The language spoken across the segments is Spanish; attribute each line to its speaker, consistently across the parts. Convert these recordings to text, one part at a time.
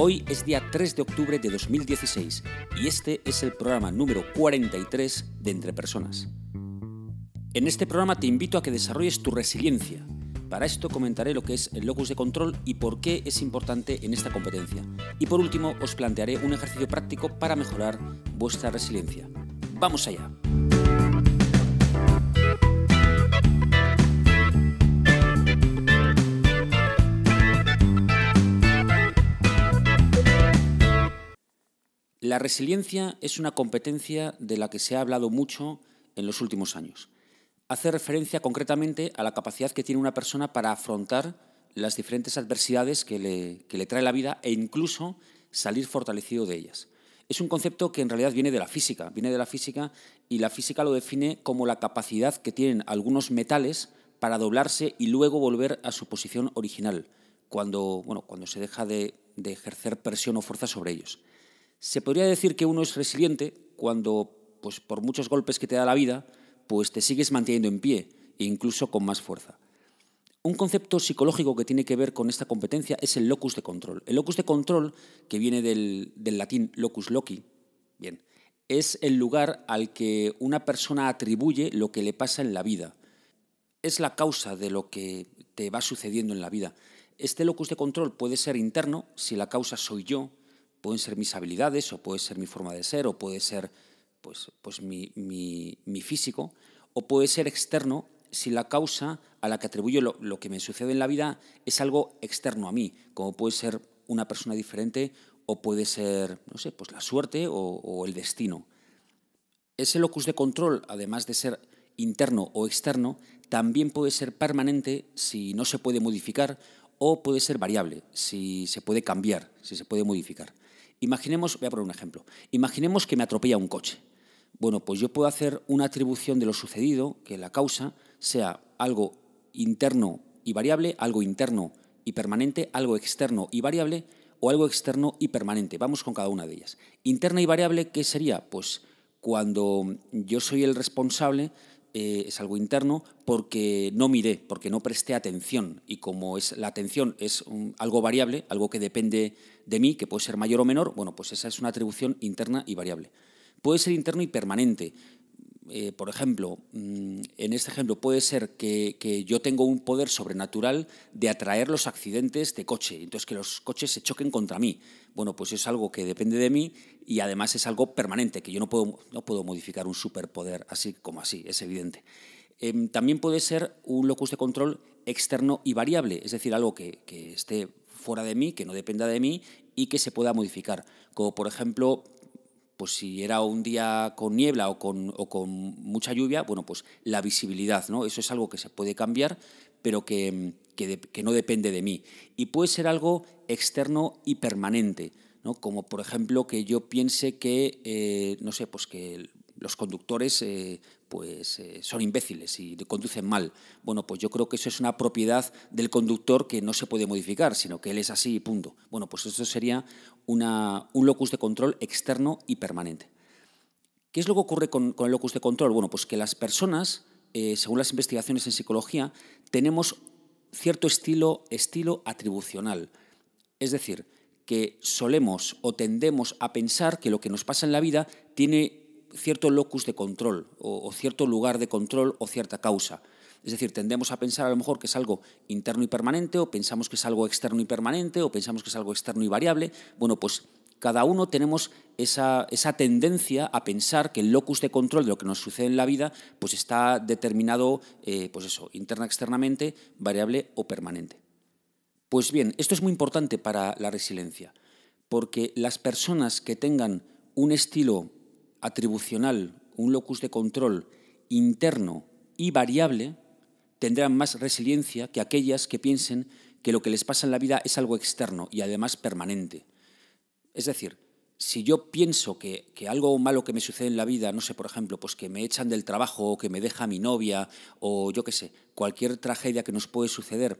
Speaker 1: Hoy es día 3 de octubre de 2016 y este es el programa número 43 de Entre Personas. En este programa te invito a que desarrolles tu resiliencia. Para esto comentaré lo que es el locus de control y por qué es importante en esta competencia. Y por último os plantearé un ejercicio práctico para mejorar vuestra resiliencia. ¡Vamos allá! La resiliencia es una competencia de la que se ha hablado mucho en los últimos años. Hace referencia concretamente a la capacidad que tiene una persona para afrontar las diferentes adversidades que le, trae la vida e incluso salir fortalecido de ellas. Es un concepto que en realidad viene de la física, viene de la física y la física lo define como la capacidad que tienen algunos metales para doblarse y luego volver a su posición original, cuando, bueno, cuando se deja de ejercer presión o fuerza sobre ellos. Se podría decir que uno es resiliente cuando, pues por muchos golpes que te da la vida, pues te sigues manteniendo en pie, e incluso con más fuerza. Un concepto psicológico que tiene que ver con esta competencia es el locus de control. El locus de control, que viene del, del latín locus loci, bien, es el lugar al que una persona atribuye lo que le pasa en la vida. Es la causa de lo que te va sucediendo en la vida. Este locus de control puede ser interno, si la causa soy yo, pueden ser mis habilidades o puede ser mi forma de ser o puede ser pues, pues mi, físico o puede ser externo si la causa a la que atribuyo lo, que me sucede en la vida es algo externo a mí, como puede ser una persona diferente o puede ser, no sé, pues la suerte o, o el destino. Ese locus de control, además de ser interno o externo, también puede ser permanente si no se puede modificar o puede ser variable si se puede cambiar, si se puede modificar. Imaginemos, voy a poner un ejemplo, imaginemos que me atropella un coche. Bueno, pues yo puedo hacer una atribución de lo sucedido, que la causa sea algo interno y variable, algo interno y permanente, algo externo y variable o algo externo y permanente. Vamos con cada una de ellas. Interna y variable, ¿qué sería? Pues cuando yo soy el responsable eh, es algo interno porque no miré, porque no presté atención. Y como es, la atención es algo variable, algo que depende de mí, que puede ser mayor o menor, bueno, pues esa es una atribución interna y variable. Puede ser interno y permanente. Eh, por ejemplo, mm, en este ejemplo puede ser que, yo tengo un poder sobrenatural de atraer los accidentes de coche, entonces que los coches se choquen contra mí. Bueno, pues es algo que depende de mí y además es algo permanente, que yo no puedo, no puedo modificar un superpoder así como así, es evidente. Em, también puede ser un locus de control externo y variable, es decir, algo que, que esté fuera de mí, que no dependa de mí y que se pueda modificar. Como por ejemplo, pues si era un día con niebla o con, mucha lluvia, bueno, pues la visibilidad, ¿no? Eso es algo que se puede cambiar, pero que, no depende de mí. Y puede ser algo externo y permanente, ¿no? Como por ejemplo que yo piense que, eh, no sé, pues que los conductores eh, pues, eh, son imbéciles y conducen mal. Bueno, pues yo creo que eso es una propiedad del conductor que no se puede modificar, sino que él es así y punto. Bueno, pues eso sería una, un locus de control externo y permanente. ¿Qué es lo que ocurre con, el locus de control? Bueno, pues que las personas, eh, según las investigaciones en psicología, tenemos cierto estilo, estilo atribucional. Es decir, que solemos o tendemos a pensar que lo que nos pasa en la vida tiene cierto locus de control o, cierto lugar de control o cierta causa. Es decir, tendemos a pensar a lo mejor que es algo interno y permanente, o pensamos que es algo externo y permanente, o pensamos que es algo externo y variable. Bueno, pues cada uno tenemos esa, esa, tendencia a pensar que el locus de control de lo que nos sucede en la vida pues está determinado, eh, pues eso, interna, externamente, variable o permanente. Pues bien, esto es muy importante para la resiliencia, porque las personas que tengan un estilo atribucional, un locus de control interno y variable, tendrán más resiliencia que aquellas que piensen que lo que les pasa en la vida es algo externo y además permanente. Es decir, si yo pienso que, que, algo malo que me sucede en la vida, no sé, por ejemplo, pues que me echan del trabajo o que me deja mi novia o yo qué sé, cualquier tragedia que nos puede suceder,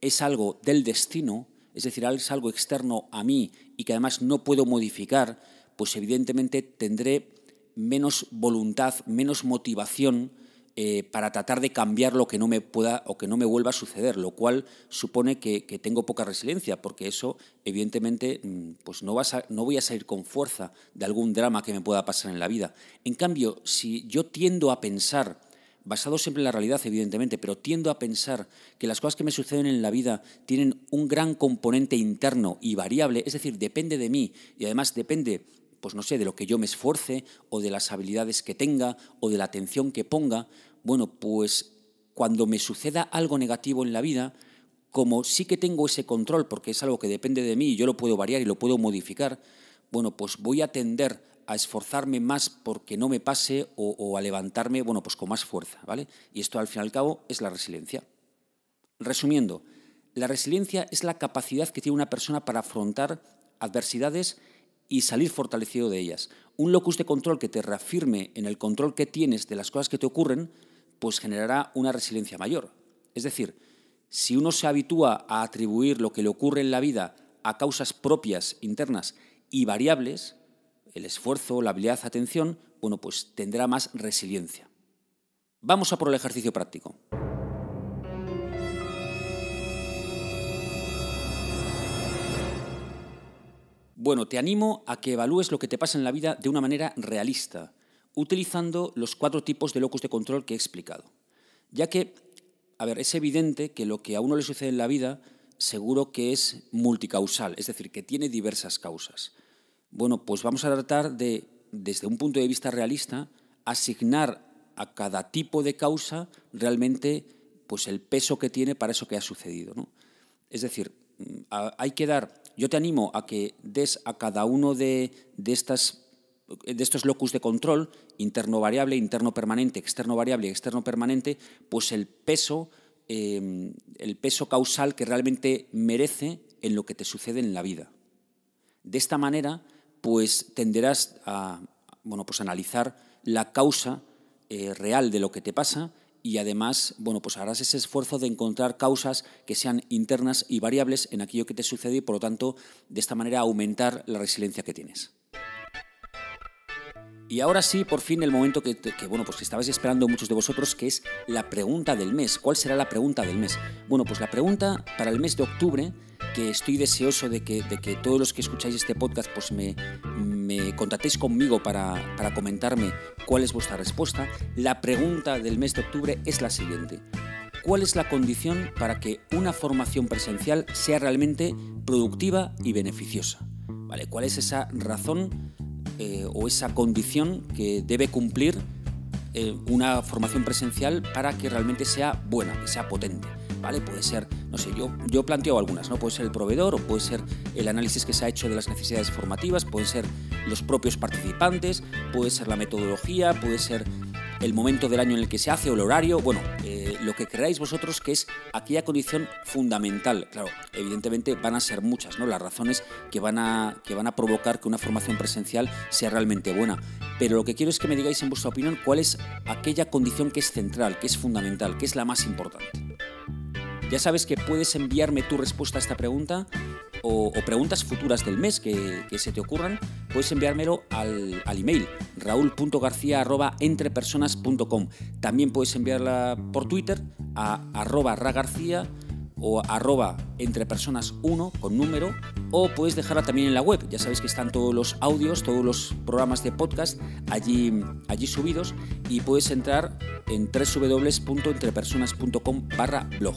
Speaker 1: es algo del destino, es decir, es algo externo a mí y que además no puedo modificar, pues evidentemente tendré menos voluntad, menos motivación eh, para tratar de cambiar lo que no me pueda o que no me vuelva a suceder, lo cual supone que, tengo poca resiliencia, porque eso, evidentemente, mm, pues no, no voy a salir con fuerza de algún drama que me pueda pasar en la vida. En cambio, si yo tiendo a pensar, basado siempre en la realidad, evidentemente, pero tiendo a pensar que las cosas que me suceden en la vida tienen un gran componente interno y variable, es decir, depende de mí y además depende pues no sé, de lo que yo me esfuerce o de las habilidades que tenga o de la atención que ponga, bueno, pues cuando me suceda algo negativo en la vida, como sí que tengo ese control, porque es algo que depende de mí y yo lo puedo variar y lo puedo modificar, bueno, pues voy a tender a esforzarme más porque no me pase o, a levantarme, bueno, pues con más fuerza, ¿vale? Y esto al fin y al cabo es la resiliencia. Resumiendo, la resiliencia es la capacidad que tiene una persona para afrontar adversidades y salir fortalecido de ellas. Un locus de control que te reafirme en el control que tienes de las cosas que te ocurren, pues generará una resiliencia mayor. Es decir, si uno se habitúa a atribuir lo que le ocurre en la vida a causas propias, internas y variables, el esfuerzo, la habilidad, atención, bueno, pues tendrá más resiliencia. Vamos a por el ejercicio práctico. Bueno, te animo a que evalúes lo que te pasa en la vida de una manera realista, utilizando los cuatro tipos de locus de control que he explicado. Ya que, a ver, es evidente que lo que a uno le sucede en la vida seguro que es multicausal, es decir, que tiene diversas causas. Bueno, pues vamos a tratar de, desde un punto de vista realista, asignar a cada tipo de causa realmente pues el peso que tiene para eso que ha sucedido. ¿no? Es decir, hay que dar yo te animo a que des a cada uno de, estas de estos locus de control, interno variable, interno permanente, externo variable externo permanente, pues el peso, em, el peso causal que realmente merece en lo que te sucede en la vida. De esta manera, pues tenderás a bueno, pues analizar la causa eh, real de lo que te pasa y además, bueno, pues harás ese esfuerzo de encontrar causas que sean internas y variables en aquello que te sucede y por lo tanto, de esta manera aumentar la resiliencia que tienes. Y ahora sí, por fin el momento que, bueno, pues que estabais esperando muchos de vosotros, que es la pregunta del mes. ¿Cuál será la pregunta del mes? Bueno, pues la pregunta para el mes de octubre, que estoy deseoso de que, de que todos los que escucháis este podcast pues me, me contactéis conmigo para, para comentarme cuál es vuestra respuesta. La pregunta del mes de octubre es la siguiente. ¿Cuál es la condición para que una formación presencial sea realmente productiva y beneficiosa? ¿Vale? ¿Cuál es esa razón eh, o esa condición que debe cumplir eh, una formación presencial para que realmente sea buena, que sea potente. ¿Vale? Puede ser, no sé, yo, yo planteo algunas, ¿no? Puede ser el proveedor o puede ser el análisis que se ha hecho de las necesidades formativas, pueden ser los propios participantes, puede ser la metodología, puede ser el momento del año en el que se hace o el horario, bueno, eh, lo que creáis vosotros que es aquella condición fundamental. Claro, evidentemente van a ser muchas, ¿no? Las razones que van a, que van a provocar que una formación presencial sea realmente buena. Pero lo que quiero es que me digáis en vuestra opinión cuál es aquella condición que es central, que es fundamental, que es la más importante. Ya sabes que puedes enviarme tu respuesta a esta pregunta o, preguntas futuras del mes que, se te ocurran, puedes enviármelo al, email raúl.garcía.entrepersonas.com. También puedes enviarla por Twitter a arroba ragarcía o arroba entrepersonas1 con número o puedes dejarla también en la web. Ya sabéis que están todos los audios, todos los programas de podcast allí, allí subidos y puedes entrar en www.entrepersonas.com barra blog.